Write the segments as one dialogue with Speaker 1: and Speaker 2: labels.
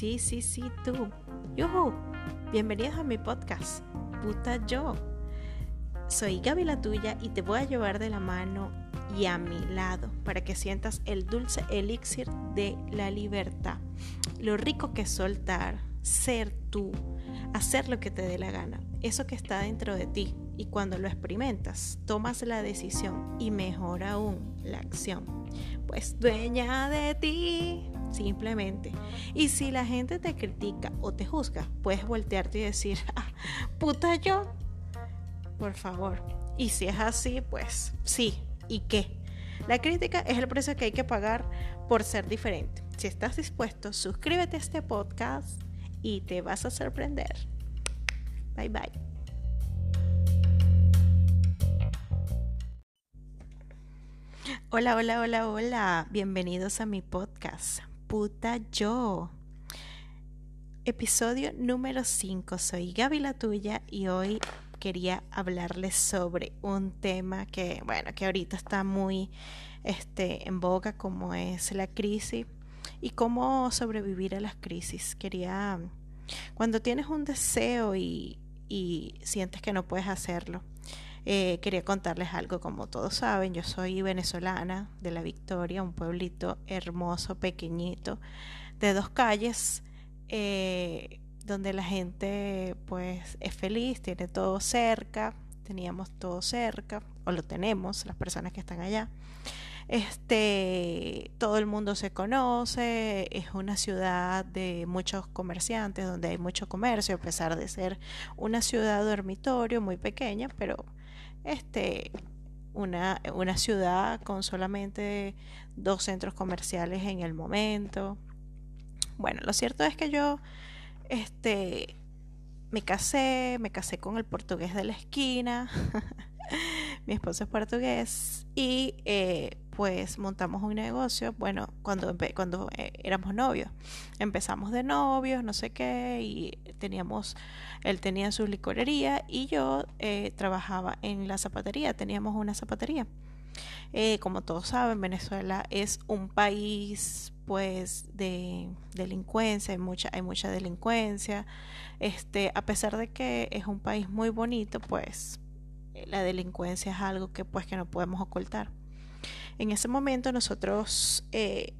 Speaker 1: Sí, sí, sí, tú. Yuhu. Bienvenidos a mi podcast, Puta Yo. Soy Gaby la tuya y te voy a llevar de la mano y a mi lado para que sientas el dulce elixir de la libertad. Lo rico que es soltar, ser tú, hacer lo que te dé la gana, eso que está dentro de ti. Y cuando lo experimentas, tomas la decisión y mejor aún la acción. Pues dueña de ti, simplemente. Y si la gente te critica o te juzga, puedes voltearte y decir, ah, puta yo, por favor. Y si es así, pues sí, ¿y qué? La crítica es el precio que hay que pagar por ser diferente. Si estás dispuesto, suscríbete a este podcast y te vas a sorprender. Bye bye. Hola, hola, hola, hola. Bienvenidos a mi podcast. Puta yo. Episodio número 5. Soy Gaby la tuya y hoy quería hablarles sobre un tema que, bueno, que ahorita está muy este, en boga como es la crisis y cómo sobrevivir a las crisis. Quería, cuando tienes un deseo y, y sientes que no puedes hacerlo, eh, quería contarles algo, como todos saben, yo soy venezolana de La Victoria, un pueblito hermoso, pequeñito, de dos calles, eh, donde la gente pues es feliz, tiene todo cerca, teníamos todo cerca, o lo tenemos, las personas que están allá. Este, todo el mundo se conoce, es una ciudad de muchos comerciantes, donde hay mucho comercio, a pesar de ser una ciudad dormitorio muy pequeña, pero este, una, una ciudad con solamente dos centros comerciales en el momento. Bueno, lo cierto es que yo este, me casé, me casé con el portugués de la esquina. Mi esposo es portugués y eh, pues montamos un negocio, bueno, cuando, cuando eh, éramos novios, empezamos de novios, no sé qué, y teníamos, él tenía su licorería y yo eh, trabajaba en la zapatería, teníamos una zapatería. Eh, como todos saben, Venezuela es un país pues de delincuencia, hay mucha, hay mucha delincuencia. Este, a pesar de que es un país muy bonito, pues la delincuencia es algo que pues que no podemos ocultar. En ese momento nosotros eh,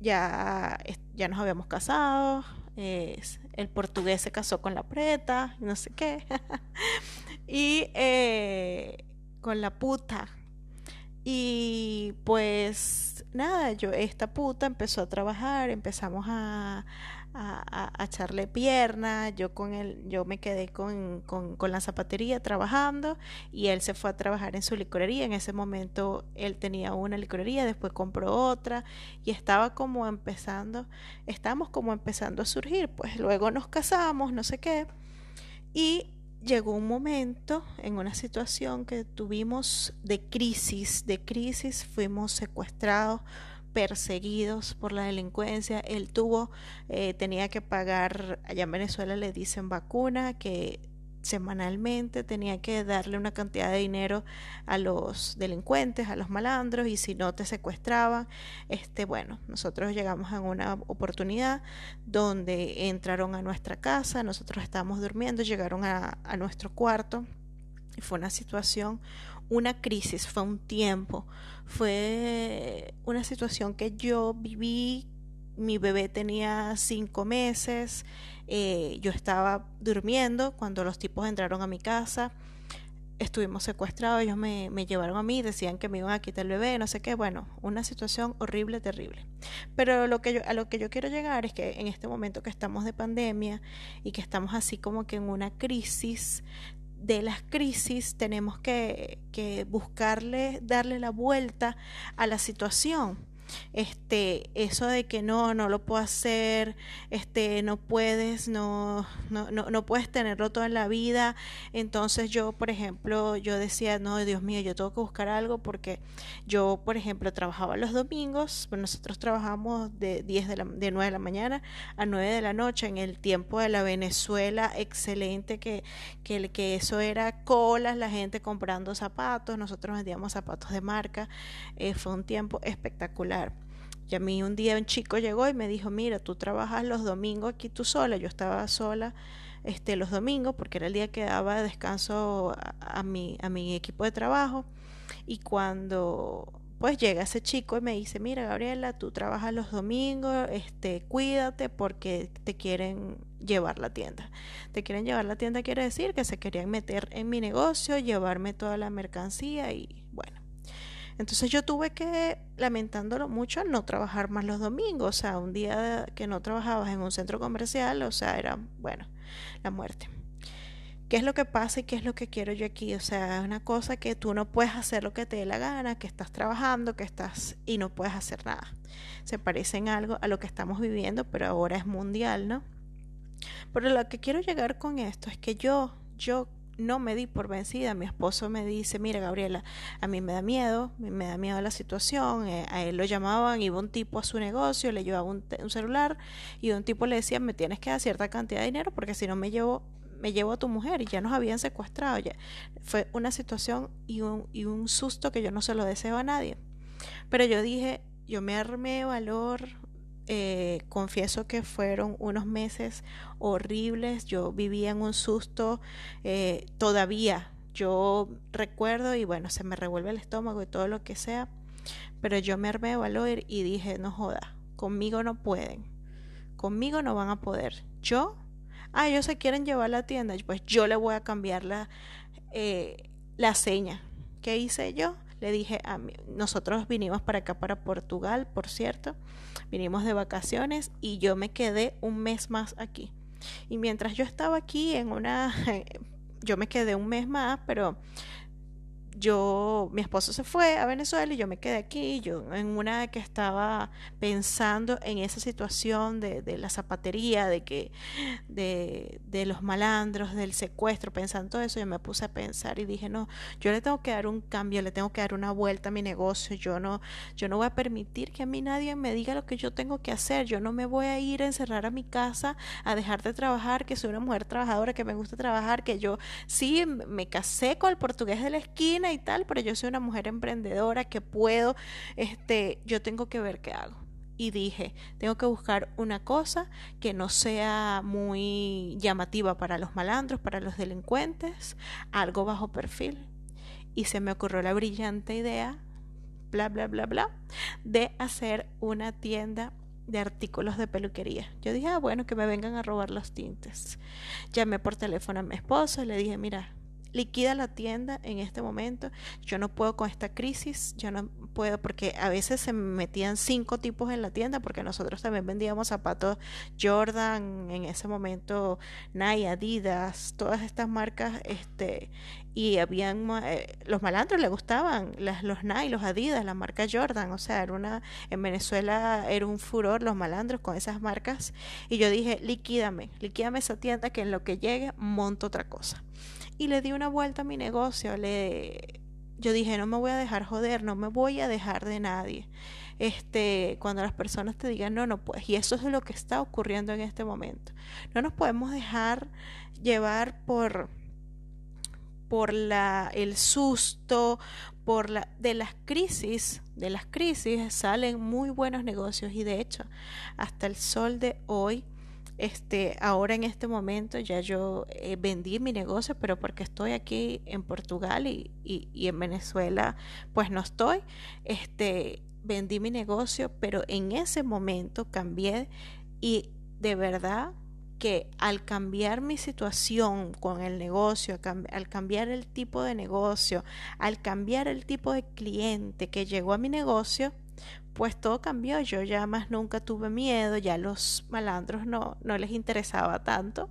Speaker 1: ya, ya nos habíamos casado, el portugués se casó con la preta, no sé qué, y eh, con la puta. Y pues nada, yo, esta puta empezó a trabajar, empezamos a, a, echarle pierna, yo con él, yo me quedé con, con, la zapatería trabajando y él se fue a trabajar en su licorería. En ese momento él tenía una licorería, después compró otra y estaba como empezando, estábamos como empezando a surgir, pues luego nos casamos, no sé qué, y llegó un momento en una situación que tuvimos de crisis, de crisis, fuimos secuestrados perseguidos por la delincuencia. Él tuvo, eh, tenía que pagar, allá en Venezuela le dicen vacuna, que semanalmente tenía que darle una cantidad de dinero a los delincuentes, a los malandros, y si no te secuestraban, este, bueno, nosotros llegamos a una oportunidad donde entraron a nuestra casa, nosotros estábamos durmiendo, llegaron a, a nuestro cuarto, y fue una situación una crisis, fue un tiempo, fue una situación que yo viví. Mi bebé tenía cinco meses, eh, yo estaba durmiendo cuando los tipos entraron a mi casa, estuvimos secuestrados, ellos me, me, llevaron a mí, decían que me iban a quitar el bebé, no sé qué, bueno, una situación horrible, terrible. Pero lo que yo, a lo que yo quiero llegar es que en este momento que estamos de pandemia y que estamos así como que en una crisis, de las crisis tenemos que, que, buscarle, darle la vuelta a la situación este, eso de que no, no lo puedo hacer, este, no puedes, no, no, no, no puedes tenerlo toda la vida. Entonces yo, por ejemplo, yo decía, no, Dios mío, yo tengo que buscar algo porque yo, por ejemplo, trabajaba los domingos, nosotros trabajamos de 10 de, la, de 9 de la mañana a 9 de la noche en el tiempo de la Venezuela, excelente, que, que, que eso era colas, la gente comprando zapatos, nosotros vendíamos zapatos de marca, eh, fue un tiempo espectacular Y a mí un día un chico llegó y me dijo, mira, tú trabajas los domingos aquí tú sola. Yo estaba sola este, los domingos porque era el día que daba descanso a, mi, a mi equipo de trabajo. Y cuando pues llega ese chico y me dice, mira Gabriela, tú trabajas los domingos, este, cuídate porque te quieren llevar la tienda. Te quieren llevar la tienda quiere decir que se querían meter en mi negocio, llevarme toda la mercancía y. Entonces yo tuve que, lamentándolo mucho, no trabajar más los domingos. O sea, un día que no trabajabas en un centro comercial, o sea, era, bueno, la muerte. ¿Qué es lo que pasa y qué es lo que quiero yo aquí? O sea, es una cosa que tú no puedes hacer lo que te dé la gana, que estás trabajando, que estás y no puedes hacer nada. Se parece en algo a lo que estamos viviendo, pero ahora es mundial, ¿no? Pero lo que quiero llegar con esto es que yo, yo no me di por vencida. Mi esposo me dice, mira Gabriela, a mí me da miedo, me da miedo la situación. Eh, a él lo llamaban, iba un tipo a su negocio, le llevaba un, celular y un tipo le decía, me tienes que dar cierta cantidad de dinero porque si no me llevo me llevo a tu mujer y ya nos habían secuestrado. Ya. Fue una situación y un, y un susto que yo no se lo deseo a nadie. Pero yo dije, yo me armé valor, eh, confieso que fueron unos meses horribles, yo vivía en un susto eh, todavía. Yo recuerdo y bueno, se me revuelve el estómago y todo lo que sea, pero yo me armé valor y dije, no joda, conmigo no pueden, conmigo no van a poder. Yo ah, ellos se quieren llevar la tienda, pues yo le voy a cambiar la, eh, la seña. ¿Qué hice yo? Le dije a mí, nosotros vinimos para acá, para Portugal, por cierto, vinimos de vacaciones y yo me quedé un mes más aquí. Y mientras yo estaba aquí en una, yo me quedé un mes más, pero yo, mi esposo se fue a Venezuela y yo me quedé aquí, yo en una que estaba pensando en esa situación de, de la zapatería, de que, de, de, los malandros, del secuestro, pensando todo eso, yo me puse a pensar y dije, no, yo le tengo que dar un cambio, le tengo que dar una vuelta a mi negocio, yo no, yo no voy a permitir que a mí nadie me diga lo que yo tengo que hacer, yo no me voy a ir a encerrar a mi casa, a dejar de trabajar, que soy una mujer trabajadora, que me gusta trabajar, que yo sí me casé con el portugués de la esquina, y tal, pero yo soy una mujer emprendedora que puedo, este, yo tengo que ver qué hago. Y dije, tengo que buscar una cosa que no sea muy llamativa para los malandros, para los delincuentes, algo bajo perfil. Y se me ocurrió la brillante idea, bla, bla, bla, bla, de hacer una tienda de artículos de peluquería. Yo dije, ah, bueno, que me vengan a robar los tintes. Llamé por teléfono a mi esposo y le dije, mira, liquida la tienda en este momento. Yo no puedo con esta crisis, yo no puedo porque a veces se metían cinco tipos en la tienda porque nosotros también vendíamos zapatos Jordan en ese momento, Nike, Adidas, todas estas marcas, este, y habían eh, los malandros le gustaban las, los Nike, los Adidas, la marca Jordan, o sea, era una en Venezuela era un furor los malandros con esas marcas y yo dije, liquídame, liquídame esa tienda que en lo que llegue monto otra cosa y le di una vuelta a mi negocio. Le, yo dije, no me voy a dejar joder, no me voy a dejar de nadie. Este, cuando las personas te digan, no, no puedes. Y eso es lo que está ocurriendo en este momento. No nos podemos dejar llevar por por la, el susto, por la, de las crisis, de las crisis salen muy buenos negocios y de hecho hasta el sol de hoy este, ahora en este momento ya yo eh, vendí mi negocio, pero porque estoy aquí en Portugal y, y, en Venezuela, pues no estoy. Este, vendí mi negocio, pero en ese momento cambié y de verdad que al cambiar mi situación con el negocio, al cambiar el tipo de negocio, al cambiar el tipo de cliente que llegó a mi negocio, pues todo cambió. Yo ya más nunca tuve miedo, ya los malandros no, no les interesaba tanto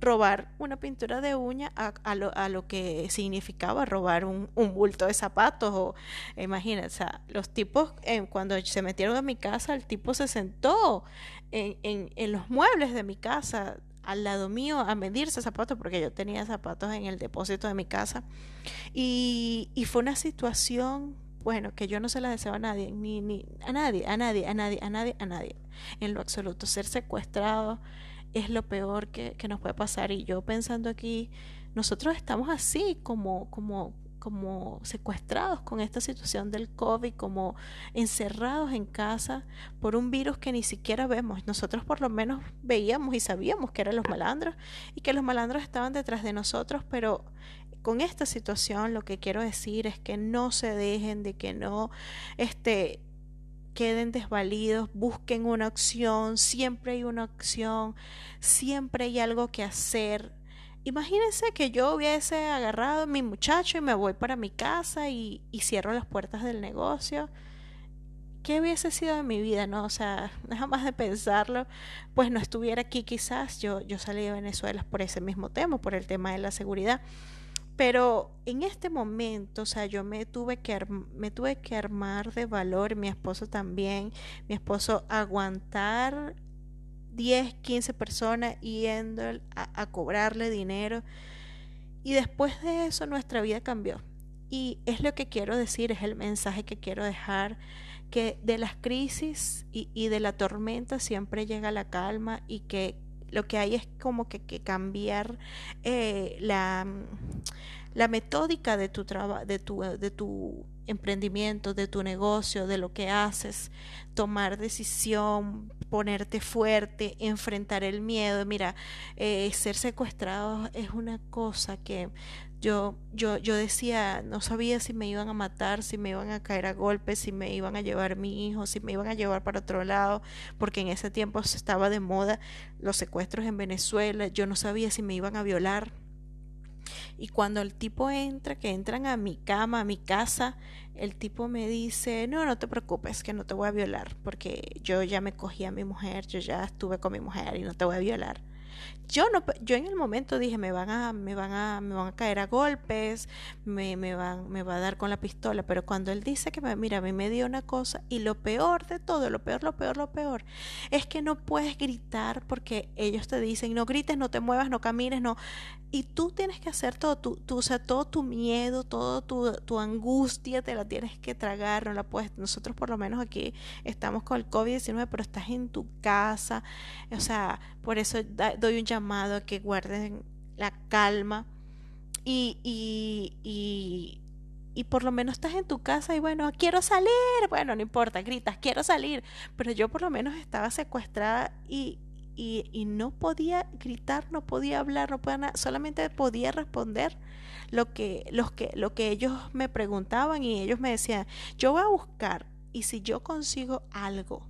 Speaker 1: robar una pintura de uña a, lo, a lo, que significaba robar un, un, bulto de zapatos o imagínense, los tipos cuando se metieron a mi casa, el tipo se sentó en, en, en los muebles de mi casa al lado mío a medirse zapatos porque yo tenía zapatos en el depósito de mi casa y, y fue una situación bueno, que yo no se la deseo a nadie, ni, ni a nadie, a nadie, a nadie, a nadie, a nadie, en lo absoluto. Ser secuestrado es lo peor que, que nos puede pasar. Y yo pensando aquí, nosotros estamos así, como, como como secuestrados con esta situación del COVID, como encerrados en casa por un virus que ni siquiera vemos. Nosotros por lo menos veíamos y sabíamos que eran los malandros y que los malandros estaban detrás de nosotros, pero con esta situación lo que quiero decir es que no se dejen de que no este queden desvalidos, busquen una opción, siempre hay una opción, siempre hay algo que hacer. Imagínense que yo hubiese agarrado a mi muchacho y me voy para mi casa y, cierro las puertas del negocio. ¿Qué hubiese sido de mi vida? No, o sea, nada más de pensarlo, pues no estuviera aquí quizás. Yo, yo salí de Venezuela por ese mismo tema, por el tema de la seguridad. Pero en este momento, o sea, yo me tuve que, tuve que armar de valor, mi esposo también, mi esposo aguantar 10, 15 personas yendo a, cobrarle dinero. Y después de eso nuestra vida cambió. Y es lo que quiero decir, es el mensaje que quiero dejar, que de las crisis y de la tormenta siempre llega la calma y que lo que hay es como que, que cambiar eh, la, la, metódica de tu, de, tu, de tu emprendimiento, de tu negocio, de lo que haces, tomar decisión, ponerte fuerte, enfrentar el miedo. Mira, eh, ser secuestrado es una cosa que yo, yo, yo decía, no sabía si me iban a matar, si me iban a caer a golpes, si me iban a llevar mi hijo, si me iban a llevar para otro lado, porque en ese tiempo estaba de moda los secuestros en Venezuela, yo no sabía si me iban a violar. Y cuando el tipo entra, que entran a mi cama, a mi casa, el tipo me dice, no, no te preocupes, que no te voy a violar, porque yo ya me cogí a mi mujer, yo ya estuve con mi mujer y no te voy a violar. Yo no, yo en el momento dije, me van a, me van a, me van a caer a golpes, me, me van, me va a dar con la pistola, pero cuando él dice que me, mira, a mí me dio una cosa, y lo peor de todo, lo peor, lo peor, lo peor, es que no puedes gritar porque ellos te dicen, no grites, no te muevas, no camines, no, y tú tienes que hacer todo, tu, tu, o sea, todo tu miedo, todo tu, tu angustia, te la tienes que tragar, no la puedes, nosotros por lo menos aquí estamos con el COVID-19, pero estás en tu casa, o sea, por eso doy un llamado a que guarden la calma y, y, y, y por lo menos estás en tu casa y bueno, quiero salir, bueno, no importa, gritas, quiero salir, pero yo por lo menos estaba secuestrada y, y, y, no podía gritar, no podía hablar, no podía nada, solamente podía responder lo que, los que, lo que ellos me preguntaban y ellos me decían, yo voy a buscar y si yo consigo algo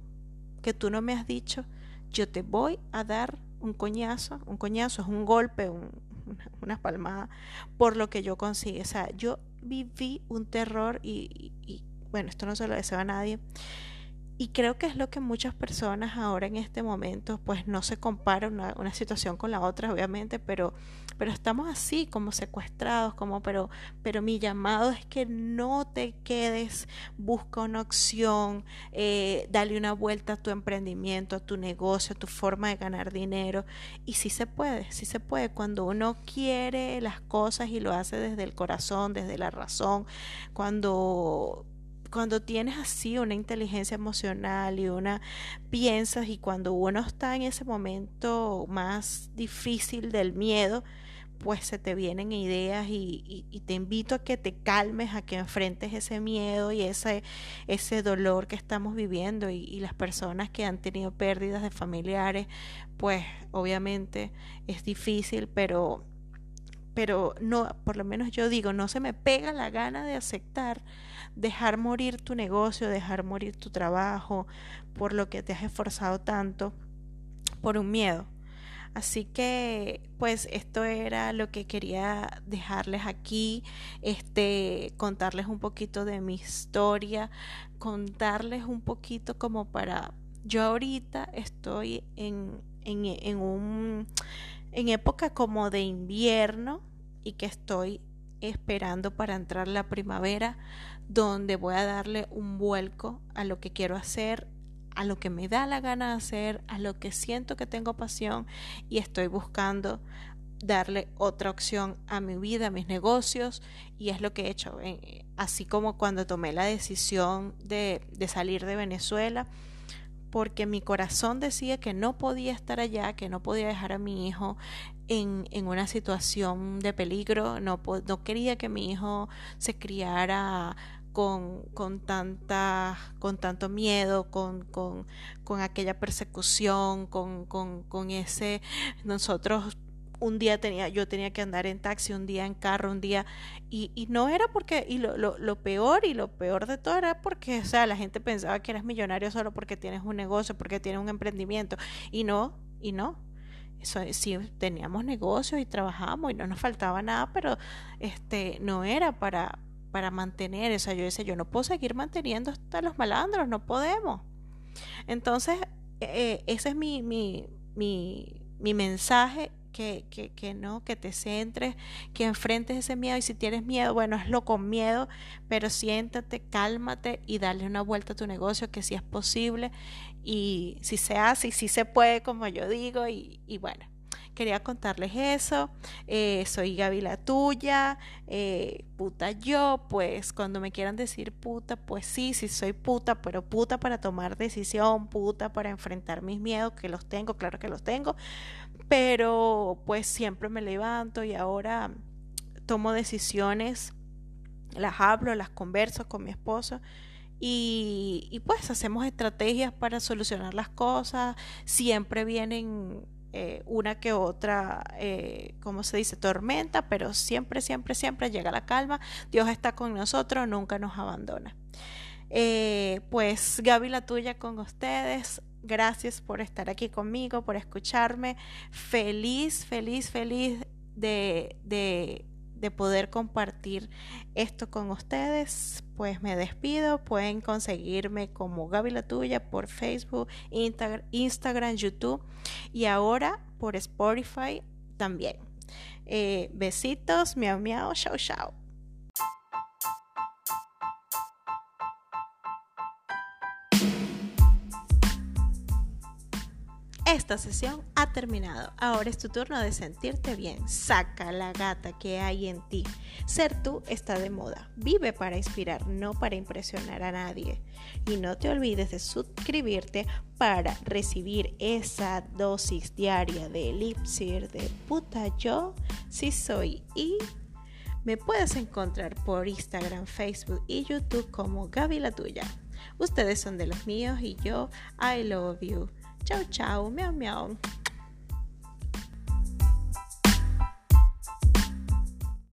Speaker 1: que tú no me has dicho, yo te voy a dar un coñazo, un coñazo es un golpe, un, una, palmada, por lo que yo consigo. O sea, yo viví un terror y, y, bueno, esto no se lo deseo a nadie. Y creo que es lo que muchas personas ahora en este momento, pues no se compara una, una situación con la otra, obviamente, pero pero estamos así como secuestrados, como pero pero mi llamado es que no te quedes, busca una opción, eh, dale una vuelta a tu emprendimiento, a tu negocio, a tu forma de ganar dinero. Y sí se puede, sí se puede. Cuando uno quiere las cosas y lo hace desde el corazón, desde la razón, cuando cuando tienes así una inteligencia emocional y una piensas y cuando uno está en ese momento más difícil del miedo, pues se te vienen ideas y, y, te invito a que te calmes, a que enfrentes ese miedo y ese, ese dolor que estamos viviendo. Y, y las personas que han tenido pérdidas de familiares, pues obviamente es difícil, pero pero no, por lo menos yo digo, no se me pega la gana de aceptar dejar morir tu negocio, dejar morir tu trabajo, por lo que te has esforzado tanto, por un miedo. Así que pues esto era lo que quería dejarles aquí, este contarles un poquito de mi historia, contarles un poquito como para yo ahorita estoy en, en, en un en época como de invierno y que estoy esperando para entrar la primavera donde voy a darle un vuelco a lo que quiero hacer a lo que me da la gana de hacer, a lo que siento que tengo pasión y estoy buscando darle otra opción a mi vida, a mis negocios y es lo que he hecho. Eh, así como cuando tomé la decisión de, de salir de Venezuela, porque mi corazón decía que no podía estar allá, que no podía dejar a mi hijo en, en, una situación de peligro, no, no quería que mi hijo se criara con, con, tanta, con tanto miedo, con, con, con aquella persecución, con, con, con ese nosotros un día tenía, yo tenía que andar en taxi, un día en carro, un día, y, y no era porque, y lo, lo, lo, peor y lo peor de todo era porque, o sea, la gente pensaba que eras millonario solo porque tienes un negocio, porque tienes un emprendimiento, y no, y no. Eso, sí, teníamos negocios y trabajábamos y no nos faltaba nada, pero este no era para, para mantener, o sea, yo decía, yo no puedo seguir manteniendo hasta los malandros, no podemos. Entonces, eh, ese es mi, mi, mi, mi mensaje que, que, que, no, que te centres, que enfrentes ese miedo y si tienes miedo, bueno, hazlo con miedo, pero siéntate, cálmate y dale una vuelta a tu negocio que si es posible y si se hace y si se puede, como yo digo, y, y bueno. Quería contarles eso. Eh, soy Gaby la tuya. Eh, puta yo. Pues cuando me quieran decir puta, pues sí, sí soy puta, pero puta para tomar decisión, puta para enfrentar mis miedos, que los tengo, claro que los tengo pero pues siempre me levanto y ahora tomo decisiones, las hablo, las converso con mi esposo y, pues hacemos estrategias para solucionar las cosas, siempre vienen eh, una que otra, eh, como se dice, tormenta, pero siempre, siempre, siempre llega la calma, Dios está con nosotros, nunca nos abandona. Eh, pues Gaby la tuya con ustedes, Gracias por estar aquí conmigo, por escucharme. Feliz, feliz, feliz de, de, de poder compartir esto con ustedes. Pues me despido. Pueden conseguirme como Gaby la Tuya por Facebook, Instagram, YouTube y ahora por Spotify también. Eh, besitos, miau miau, chao chao. Esta sesión ha terminado. Ahora es tu turno de sentirte bien. Saca la gata que hay en ti. Ser tú está de moda. Vive para inspirar, no para impresionar a nadie. Y no te olvides de suscribirte para recibir esa dosis diaria de elipsir de puta yo si soy y me puedes encontrar por Instagram, Facebook y YouTube como Gaby la tuya. Ustedes son de los míos y yo I love you. Chao, chao, miau, miau.